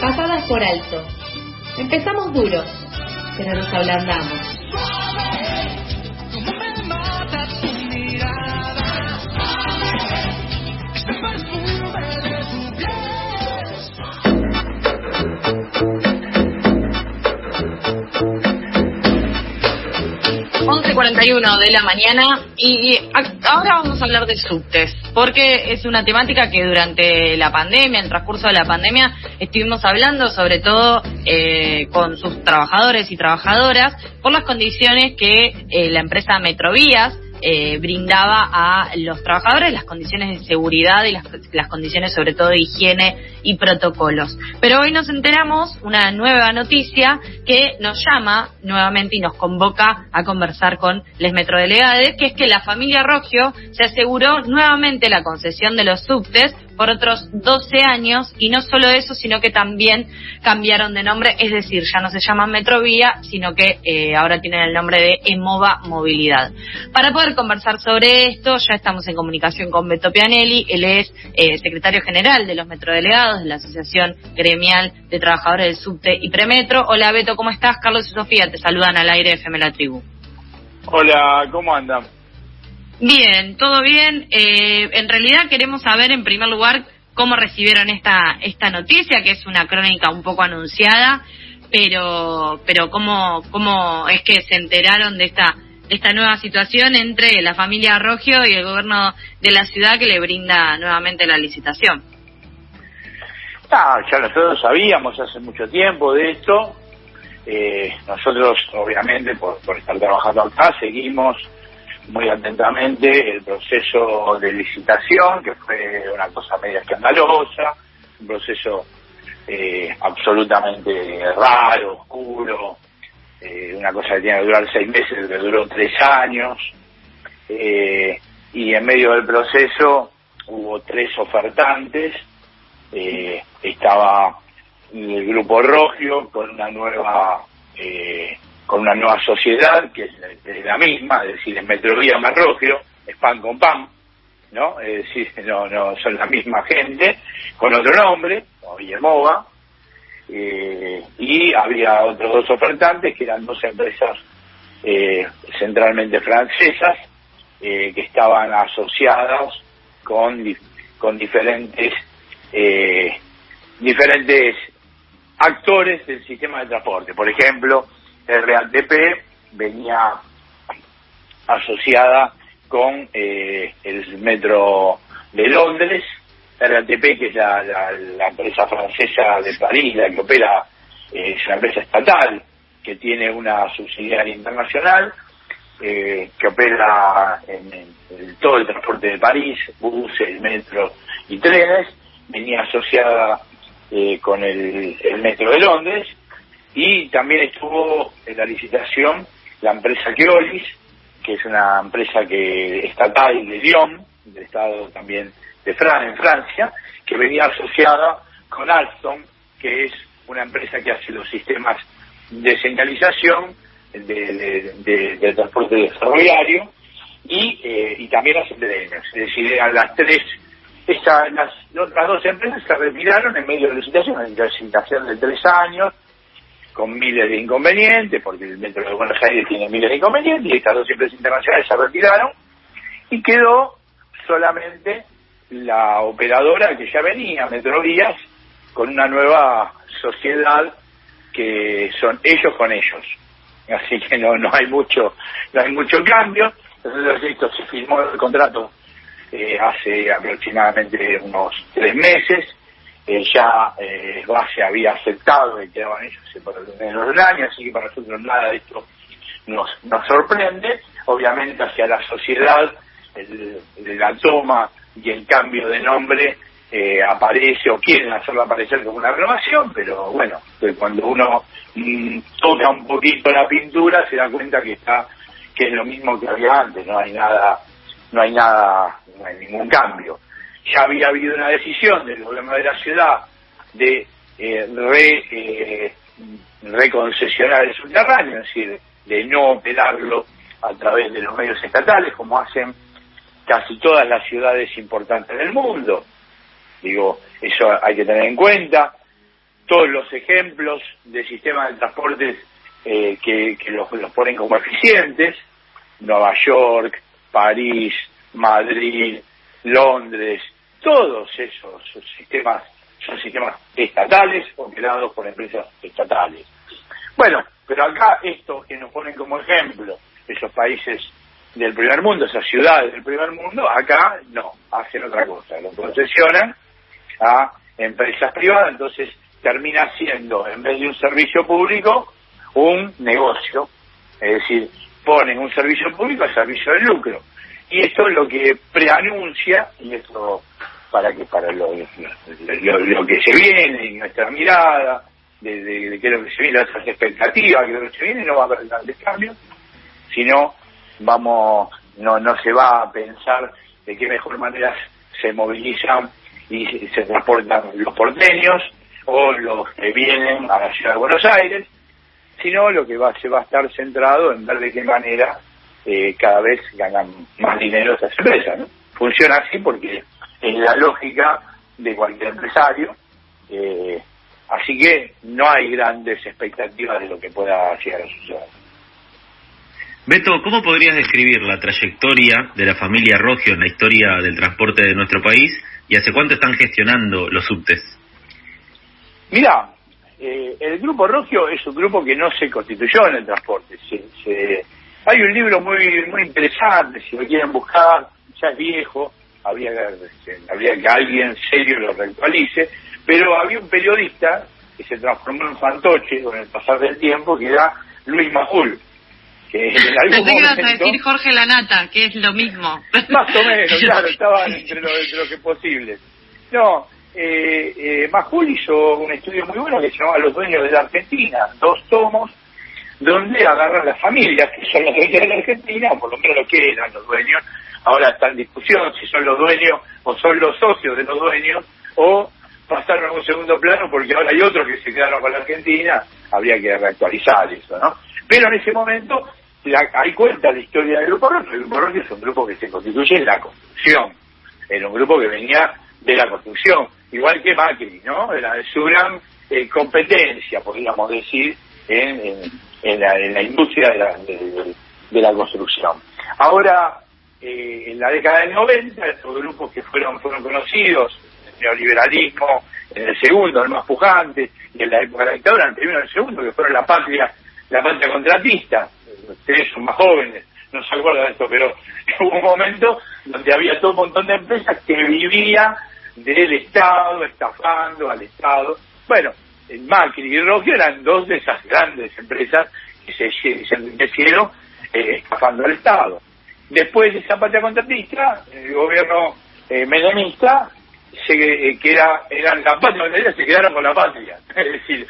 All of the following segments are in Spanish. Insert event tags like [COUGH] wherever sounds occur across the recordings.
pasadas por alto. Empezamos duros, pero nos ablandamos. 11.41 de la mañana y ahora vamos a hablar de subtes, porque es una temática que durante la pandemia, en el transcurso de la pandemia, estuvimos hablando sobre todo eh, con sus trabajadores y trabajadoras por las condiciones que eh, la empresa Metrovías eh, brindaba a los trabajadores las condiciones de seguridad y las, las, condiciones sobre todo de higiene y protocolos. Pero hoy nos enteramos una nueva noticia que nos llama nuevamente y nos convoca a conversar con les metrodelegados, que es que la familia Rogio se aseguró nuevamente la concesión de los subtes por otros 12 años y no solo eso, sino que también cambiaron de nombre, es decir, ya no se llaman Metrovía, sino que eh, ahora tienen el nombre de Emova Movilidad. Para poder conversar sobre esto, ya estamos en comunicación con Beto Pianelli, él es eh, secretario general de los metrodelegados de la Asociación Gremial de Trabajadores del Subte y Premetro. Hola Beto, ¿cómo estás? Carlos y Sofía te saludan al aire FM La Tribu. Hola, ¿cómo andan? Bien, todo bien. Eh, en realidad queremos saber en primer lugar cómo recibieron esta esta noticia, que es una crónica un poco anunciada, pero pero cómo cómo es que se enteraron de esta esta nueva situación entre la familia Rogio y el gobierno de la ciudad que le brinda nuevamente la licitación. Ah, ya nosotros sabíamos hace mucho tiempo de esto. Eh, nosotros, obviamente, por, por estar trabajando acá, seguimos muy atentamente el proceso de licitación, que fue una cosa media escandalosa, un proceso eh, absolutamente raro, oscuro, eh, una cosa que tiene que durar seis meses, que duró tres años, eh, y en medio del proceso hubo tres ofertantes, estaba el grupo Rogio con una nueva eh, con una nueva sociedad que es, la misma, es decir, en Metrovía Marrogio, es pan con pan, ¿no? Es decir, [LAUGHS] no, no son la misma gente, con otro nombre, como Villemova, eh, y había otros dos ofertantes que eran dos empresas eh, centralmente francesas eh, que estaban asociadas con, con diferentes eh, diferentes actores del sistema de transporte. Por ejemplo, RATP venía asociada con eh, el metro de Londres, RATP que es la, empresa francesa de París, la que opera, eh, es una empresa estatal que tiene una subsidiaria internacional, eh, que opera en, todo el transporte de París, buses, metro y trenes, venía asociada con el metro de Londres, y también estuvo en la licitación la empresa Keolis, que es una empresa que estatal de Lyon, del estado también de Fran, en Francia, que venía asociada con Alstom, que es una empresa que hace los sistemas de señalización de, de, transporte ferroviario y, eh, y también hace trenes. Es decir, eran las tres, esa, las, otras dos empresas se retiraron en medio de la licitación, en licitación de tres años, con miles de inconvenientes, porque el metro de Buenos Aires tiene miles de inconvenientes, y estas dos empresas internacionales se retiraron, y quedó solamente la operadora que ya venía, Metrovías, con una nueva sociedad que son ellos con ellos. Así que no, no hay mucho, no hay mucho cambio. Entonces esto se firmó el contrato eh, hace aproximadamente unos tres meses eh, ya eh, base había aceptado que quedaban ellos por menos de un año, así que para nosotros nada de esto nos, nos sorprende. Obviamente hacia la sociedad el, la toma y el cambio de nombre eh, aparece o quieren hacerlo aparecer como una renovación, pero bueno, cuando uno mm, toca un poquito la pintura se da cuenta que está que es lo mismo que había antes, no hay nada, no hay nada, no hay ningún cambio ya había habido una decisión del gobierno de la ciudad de eh, re, eh, reconcesionar el subterráneo, es decir, de no operarlo a través de los medios estatales, como hacen casi todas las ciudades importantes del mundo. Digo, eso hay que tener en cuenta. todos los ejemplos de sistemas de transportes eh, que, los, ponen como eficientes, Nueva York, París, Madrid, Londres, todos esos sistemas son sistemas estatales operados por empresas estatales. Bueno, pero acá estos que nos ponen como ejemplo, esos países del primer mundo, esas ciudades del primer mundo, acá no, hacen otra cosa, lo concesionan a empresas privadas, entonces termina siendo, en vez de un servicio público, un negocio. Es decir, ponen un servicio público al servicio del lucro. Y esto es lo que preanuncia, y esto para que para lo, lo, que se viene, y nuestra mirada, de, de, qué es lo que se viene, las expectativas, que lo que se viene, no va a haber grandes cambios, sino vamos, no, no se va a pensar de qué mejor manera se movilizan y se transportan los porteños o los que vienen a la ciudad de Buenos Aires, sino lo que va, se va a estar centrado en ver de qué manera eh, cada vez ganan más dinero estas empresas. Funciona así porque es la lógica de cualquier empresario, eh, así que no hay grandes expectativas de lo que pueda llegar a suceder. Beto, ¿cómo podrías describir la trayectoria de la familia Rogio en la historia del transporte de nuestro país y hace cuánto están gestionando los subtes? Mira, eh, el grupo Rogio es un grupo que no se constituyó en el transporte. hay un libro muy muy interesante, si lo quieren buscar, ya es viejo, habría, habría que alguien serio lo reactualice, pero había un periodista que se transformó en fantoche con el pasar del tiempo, que era Luis Majul. Que en [LAUGHS] algún Pensé que ibas a decir Jorge Lanata, que es lo mismo. [LAUGHS] Más o menos, [LAUGHS] claro, estaban entre lo, entre lo que es posible. No, eh, eh, Majul hizo un estudio muy bueno que se llamaba Los Dueños de la Argentina, dos tomos, donde agarran las familias que son los dueños de la Argentina, o por lo menos lo que eran los dueños, ahora está en discusión si son los dueños o son los socios de los dueños, o pasaron a un segundo plano porque ahora hay otros que se quedaron con la Argentina, habría que reactualizar eso, ¿no? Pero en ese momento, hay cuenta la historia del Grupo Rojo, el Grupo Rojo es un grupo que se constituye en la construcción, era un grupo que venía de la construcción, igual que Macri, ¿no? Era su gran eh, competencia, podríamos decir, en, en, la, industria de la, de, la construcción. Ahora, eh, en la década del 90, estos grupos que fueron, fueron conocidos, el neoliberalismo, en el segundo, el más pujante, y en la época de la dictadura, el primero y el segundo, que fueron la patria, la patria contratista, ustedes son más jóvenes, no se acuerdan de esto, pero [LAUGHS] hubo un momento donde había todo un montón de empresas que vivían del Estado, estafando al Estado. Bueno, Macri y Rogio eran dos de esas grandes empresas que se, se eh, estafando al Estado. Después de esa patria contratista, el gobierno eh, se, eh, que era, eran la patria se quedaron con la patria. [LAUGHS] Es decir,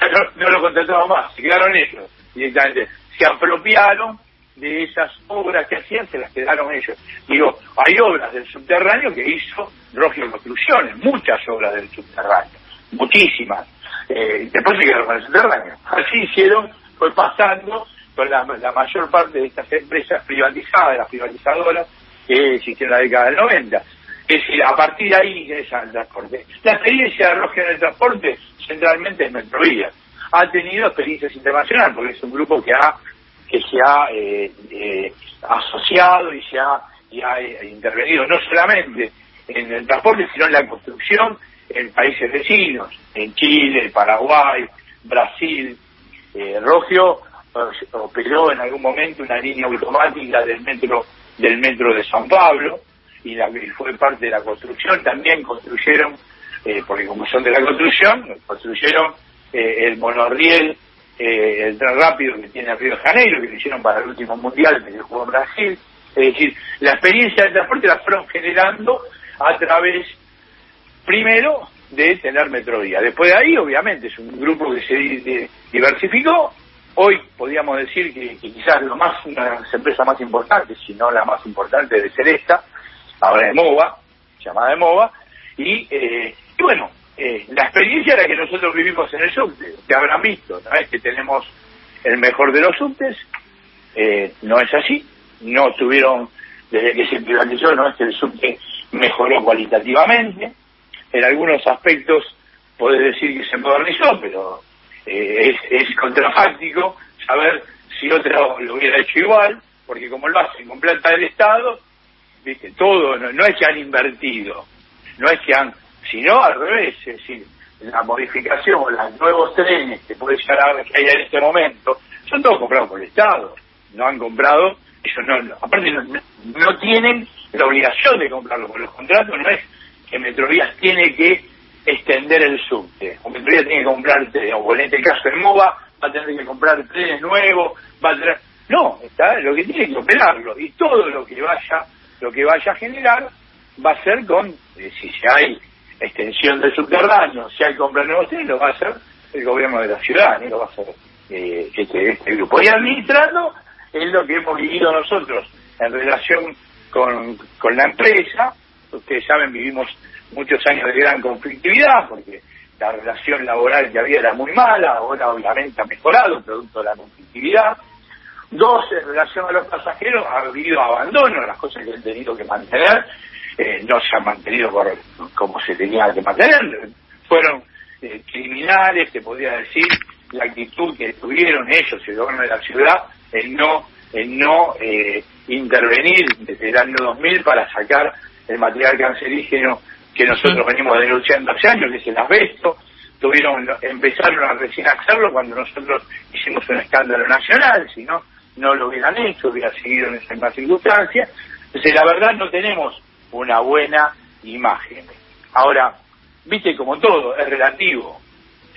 ya no, lo contrataban más, se quedaron ellos directamente. Se apropiaron de esas obras que hacían se las quedaron ellos. Digo, hay obras del subterráneo que hizo Rogio Construcciones, muchas obras del subterráneo, muchísimas. Eh, después se quedaron con el subterráneo. Así hicieron, fue pasando con la, mayor parte de estas empresas privatizadas, las privatizadoras, que existieron en la década del 90. Es decir, a partir de ahí ingresa el transporte. La experiencia de Rogio en el transporte centralmente es Metrovía. Ha tenido experiencias internacionales porque es un grupo que ha que se ha eh, eh, asociado y se ha, eh, intervenido no solamente en el transporte, sino en la construcción en países vecinos, en Chile, Paraguay, Brasil. Rogio operó en algún momento una línea automática del metro del metro de San Pablo y, la, fue parte de la construcción. También construyeron, porque como son de la construcción, construyeron el monorriel eh, el tren rápido que tiene Río de Janeiro, que lo hicieron para el último mundial que se jugó en Brasil. Es decir, la experiencia del transporte la fueron generando a través, primero, de tener Metrovía. Después de ahí, obviamente, es un grupo que se diversificó. Hoy podríamos decir que, quizás lo más, una de las empresas más importantes, si no la más importante, de ser esta, ahora es MOVA, llamada de MOVA, y, eh, y bueno, eh, la experiencia era que nosotros vivimos en el subte, que habrán visto, ¿no? es que tenemos el mejor de los subtes, eh, no es así, no tuvieron, desde que se privatizó, no es que el subte mejoró cualitativamente, en algunos aspectos podés decir que se modernizó, pero eh, es, contrafáctico saber si otro lo hubiera hecho igual, porque como lo hacen con plata del Estado, viste, todo, no, es que han invertido, no es que han, sino al revés, la modificación o los nuevos trenes que puede llegar a que hay en este momento, son todos comprados por el Estado, no han comprado, ellos no, aparte no, tienen la obligación de comprarlo, por los contratos no es que Metrovías tiene que extender el subte, o Metrovías tiene que comprar, o en este caso el MOVA va a tener que comprar trenes nuevos, va a tener... No, está lo que tiene que operarlo, y todo lo que vaya lo que vaya a generar va a ser con, eh, si hay extensión del subterráneo, si hay compra de nuevos trenes, lo va a hacer el gobierno de la ciudad, ¿no? lo va a hacer eh, este, este, grupo. Y administrando es lo que hemos vivido nosotros en relación con, con la empresa. Ustedes saben, vivimos muchos años de gran conflictividad porque la relación laboral que había era muy mala, ahora obviamente ha mejorado, producto de la conflictividad. Dos, en relación a los pasajeros, ha habido abandono, las cosas que han tenido que mantener eh, no se han mantenido como se tenía que mantener. Fueron eh, criminales, te podría decir, la actitud que tuvieron ellos, el gobierno de la ciudad, en no, en no eh, intervenir desde el año 2000 para sacar el material cancerígeno que nosotros venimos denunciando hace años, que es el asbesto. Tuvieron, empezaron a recién hacerlo cuando nosotros hicimos un escándalo nacional, si no, no lo hubieran hecho, hubiera seguido en esa misma circunstancia. Entonces, la verdad, no tenemos una buena imagen. Ahora, viste como todo, es relativo.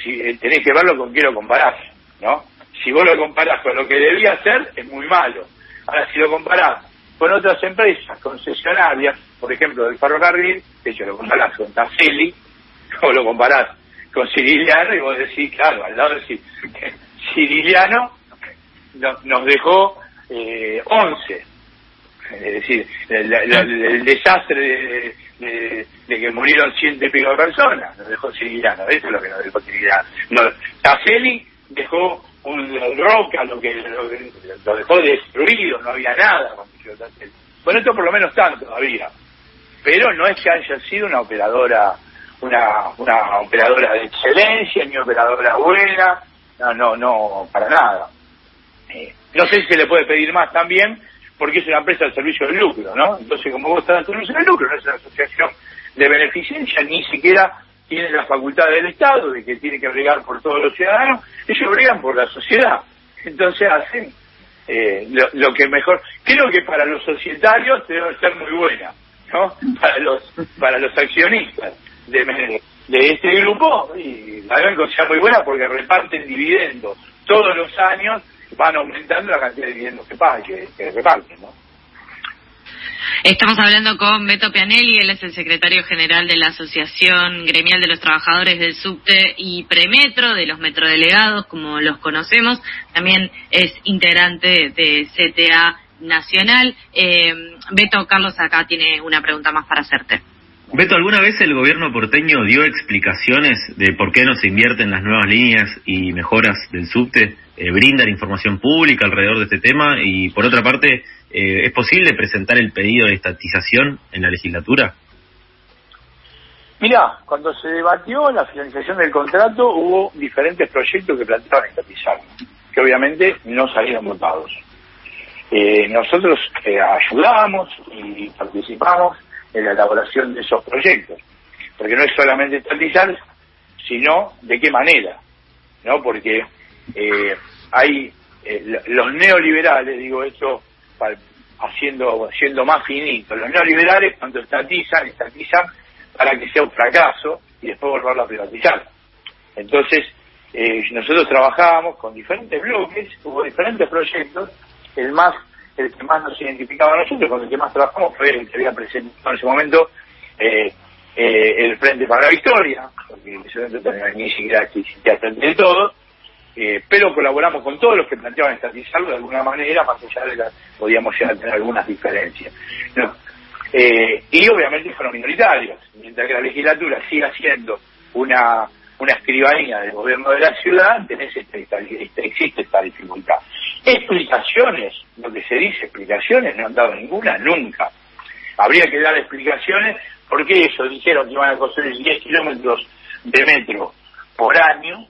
Si, eh, tenés que verlo con qué lo comparás, ¿no? Si vos lo comparás con lo que debía ser, es muy malo. Ahora, si lo comparás con otras empresas concesionarias, por ejemplo, del ferrocarril, de hecho lo comparás con Tasseli, [LAUGHS] o lo comparás con Ciriliano, y vos decís, claro, al lado de Ciriliano [LAUGHS] nos dejó eh, 11. Es decir, el, desastre de, que murieron ciento y pico de personas nos dejó Ciriliano. Eso es lo que nos dejó Ciriliano. No, dejó un roca, lo que lo, dejó destruido, no había nada Bueno, esto por lo menos tanto todavía. Pero no es que haya sido una operadora una, una operadora de excelencia, ni operadora buena, no, no, no, para nada. Eh, no sé si se le puede pedir más también, porque es una empresa de servicio de lucro, ¿no? Entonces, como vos estás en servicio de lucro, no es una asociación de beneficencia, ni siquiera tiene la facultad del Estado de que tiene que bregar por todos los ciudadanos, ellos bregan por la sociedad. Entonces hacen eh, lo, que mejor. Creo que para los societarios debe ser muy buena, ¿no? [LAUGHS] Para los, para los accionistas de, de este grupo, y la deben sea muy buena porque reparten dividendos todos los años van aumentando la cantidad de dividendos que, pagan, que, reparten, ¿no? Estamos hablando con Beto Pianelli, él es el secretario general de la Asociación Gremial de los Trabajadores del Subte y Premetro, de los metrodelegados, como los conocemos. También es integrante de CTA Nacional. Eh, Beto, Carlos acá tiene una pregunta más para hacerte. Beto, ¿alguna vez el gobierno porteño dio explicaciones de por qué no se invierten las nuevas líneas y mejoras del subte? Eh, ¿Brindan información pública alrededor de este tema? Y por otra parte, eh, ¿es posible presentar el pedido de estatización en la legislatura? Mira, cuando se debatió la finalización del contrato hubo diferentes proyectos que planteaban estatizar, que obviamente no salieron votados. Eh, nosotros ayudamos y participamos en la elaboración de esos proyectos. Porque no es solamente estatizar, sino de qué manera, ¿no? Porque eh, hay eh, los neoliberales, digo esto haciendo siendo más finito, los neoliberales cuando estatizan, estatizan para que sea un fracaso y después volverlo a privatizar. Entonces, eh, nosotros trabajábamos con diferentes bloques, hubo diferentes proyectos, el más el que más nos identificaba a nosotros, con el que más trabajamos fue el que había presentado en ese momento eh, eh, el Frente para la Victoria, porque en ese momento ni siquiera existía Frente de Todo, eh, pero colaboramos con todos los que planteaban estatizarlo de alguna manera, más allá de que podíamos llegar a tener algunas diferencias. y obviamente fueron minoritarios, mientras que la legislatura siga siendo una una escribanía del gobierno de la ciudad, tenés esta, existe esta dificultad. Explicaciones, lo que se dice, explicaciones, no han dado ninguna nunca. Habría que dar explicaciones porque eso, dijeron que iban a construir 10 kilómetros de metro por año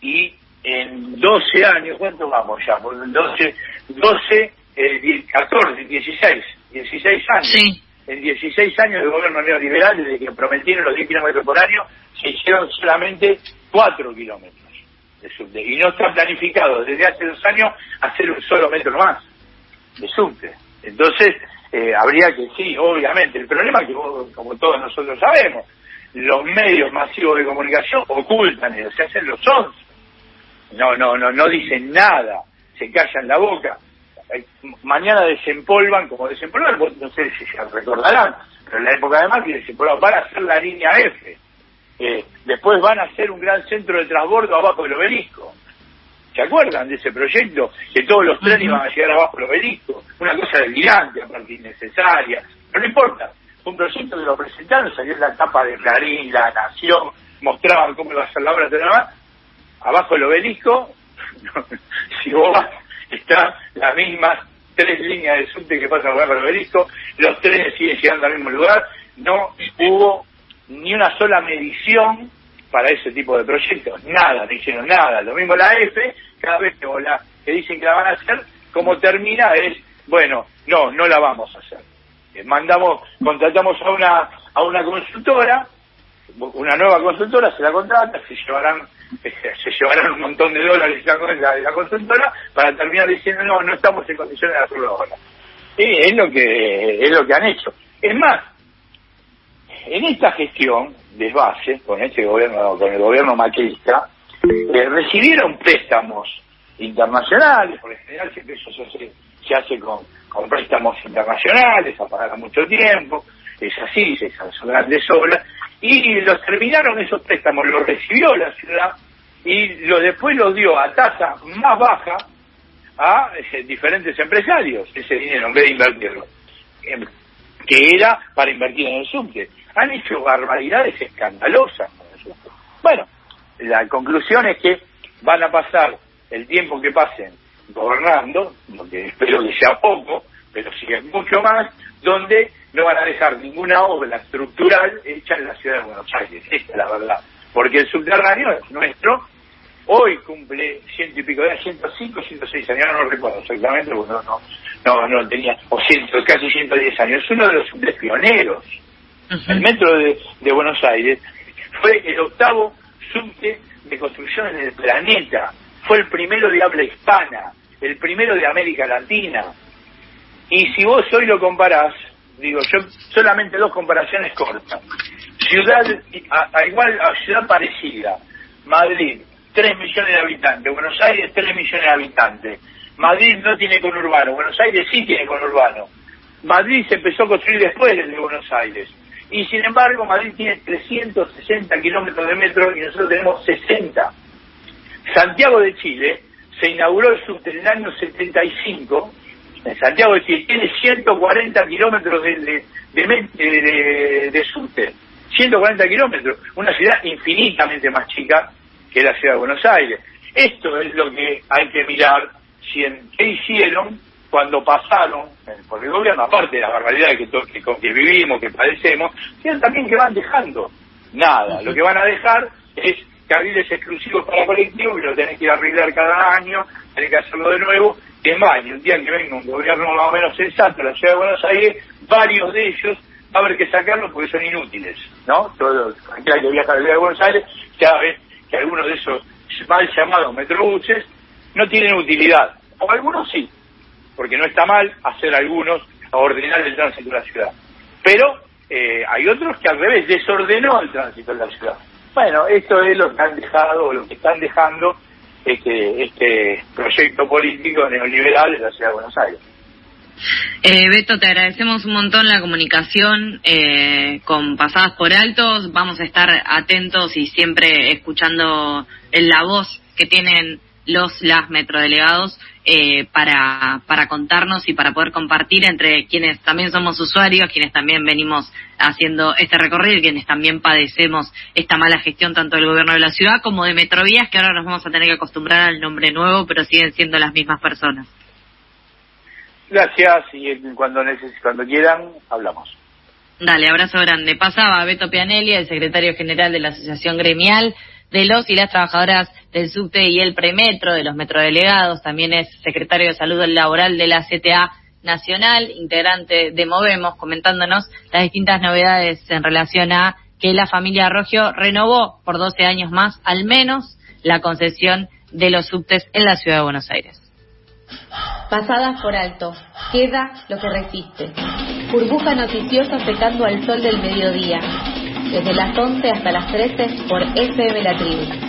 y en 12 años, ¿cuánto vamos ya? Por 12, 12 eh, 14, 16, 16 años. Sí. En 16 años de gobierno neoliberal, desde que prometieron los 10 kilómetros por año, se hicieron solamente 4 kilómetros Y no está planificado desde hace dos años hacer un solo metro más de subte. Entonces, eh, habría que, sí, obviamente. El problema es que, como todos nosotros sabemos, los medios masivos de comunicación ocultan, se hacen los sons. No, no, no, no dicen nada, se callan la boca. Eh, mañana desempolvan, como desempolvan, no sé si se recordarán, pero en la época de Macri desempolvan, van a hacer la línea F. Eh, después van a hacer un gran centro de transbordo abajo del obelisco. ¿Se acuerdan de ese proyecto? Que todos los trenes iban a llegar abajo del obelisco. Una cosa delirante, aparte innecesaria. Pero no importa. Un proyecto que lo presentaron, salió en la tapa de Clarín, La Nación, mostraban cómo iba a ser la obra de la Abajo del obelisco, [LAUGHS] si vos vas, está las mismas tres líneas de subte que pasan abajo del obelisco, los trenes siguen llegando al mismo lugar, no hubo ni una sola medición para ese tipo de proyectos, nada, no hicieron nada, lo mismo la F, cada vez que, la, que dicen que la van a hacer, como termina es, bueno, no, no la vamos a hacer. Eh, mandamos, contratamos a una, a una consultora, una nueva consultora, se la contrata, se llevarán, eh, se llevarán un montón de dólares de la, la consultora para terminar diciendo no, no estamos en condiciones de hacerlo ahora. Es lo que, es lo que han hecho. Es más, en esta gestión de base, con este gobierno, con el gobierno macrista, eh, recibieron préstamos internacionales, por lo general siempre eso se hace, se hace con, préstamos internacionales, a pagar a mucho tiempo, es así, son grandes obras, y los terminaron esos préstamos, los recibió la ciudad y lo después los dio a tasa más baja a eh, diferentes empresarios, ese dinero, en vez de invertirlo, em, que era para invertir en el subte han hecho barbaridades escandalosas. Bueno, la conclusión es que van a pasar el tiempo que pasen gobernando, donde espero que sea poco, pero sigue mucho más, donde no van a dejar ninguna obra estructural hecha en la ciudad de Buenos Aires. Esta es la verdad. Porque el subterráneo es nuestro, hoy cumple ciento y pico de años, 105, 106 años, no, lo recuerdo exactamente, porque no, no, no, no tenía, o ciento, casi 110 años, es uno de los subtes pioneros el metro de, Buenos Aires fue el octavo subte de construcción en el planeta. Fue el primero de habla hispana, el primero de América Latina. Y si vos hoy lo comparás, digo yo, solamente dos comparaciones cortas. Ciudad, a, igual a ciudad parecida, Madrid, 3 millones de habitantes, Buenos Aires, 3 millones de habitantes. Madrid no tiene conurbano, Buenos Aires sí tiene conurbano. Madrid se empezó a construir después de Buenos Aires. Y sin embargo, Madrid tiene 360 kilómetros de metro y nosotros tenemos 60. Santiago de Chile se inauguró el subte en el año 75. En Santiago de Chile tiene 140 kilómetros de, de, de, subte. 140 kilómetros. Una ciudad infinitamente más chica que la ciudad de Buenos Aires. Esto es lo que hay que mirar. Si en, ¿Qué hicieron cuando pasaron por el gobierno, aparte de las barbaridades que, que, que vivimos, que padecemos, sino también que van dejando nada. Lo que van a dejar es carriles exclusivos para colectivos que lo tenés que arreglar cada año, tenés que hacerlo de nuevo. Es más, y un día que venga un gobierno más o menos sensato en la ciudad de Buenos Aires, varios de ellos va a haber que sacarlos porque son inútiles, ¿no? Todo que viaja a la ciudad de Buenos Aires sabe que algunos de esos mal llamados metrobuses no tienen utilidad, o algunos sí, porque no está mal hacer algunos a ordenar el tránsito de la ciudad. Pero eh, hay otros que al revés desordenó el tránsito de la ciudad. Bueno, esto es lo que han dejado, o lo que están dejando este, este proyecto político neoliberal en la ciudad de Buenos Aires. Eh, Beto, te agradecemos un montón la comunicación eh, con Pasadas por Altos. Vamos a estar atentos y siempre escuchando la voz que tienen los las metrodelegados eh, para, para contarnos y para poder compartir entre quienes también somos usuarios, quienes también venimos haciendo este recorrido y quienes también padecemos esta mala gestión tanto del gobierno de la ciudad como de Metrovías, que ahora nos vamos a tener que acostumbrar al nombre nuevo, pero siguen siendo las mismas personas. Gracias y cuando, cuando quieran hablamos. Dale, abrazo grande. Pasaba Beto Pianelli, el secretario general de la Asociación Gremial de los y las trabajadoras del subte y el premetro, de los metrodelegados, también es secretario de Salud Laboral de la CTA Nacional, integrante de Movemos, comentándonos las distintas novedades en relación a que la familia Rogio renovó por 12 años más, al menos, la concesión de los subtes en la ciudad de Buenos Aires. Pasadas por alto, queda lo que resiste. Burbuja noticiosa secando al sol del mediodía. Desde las 11 hasta las 13 por FM La Tribu.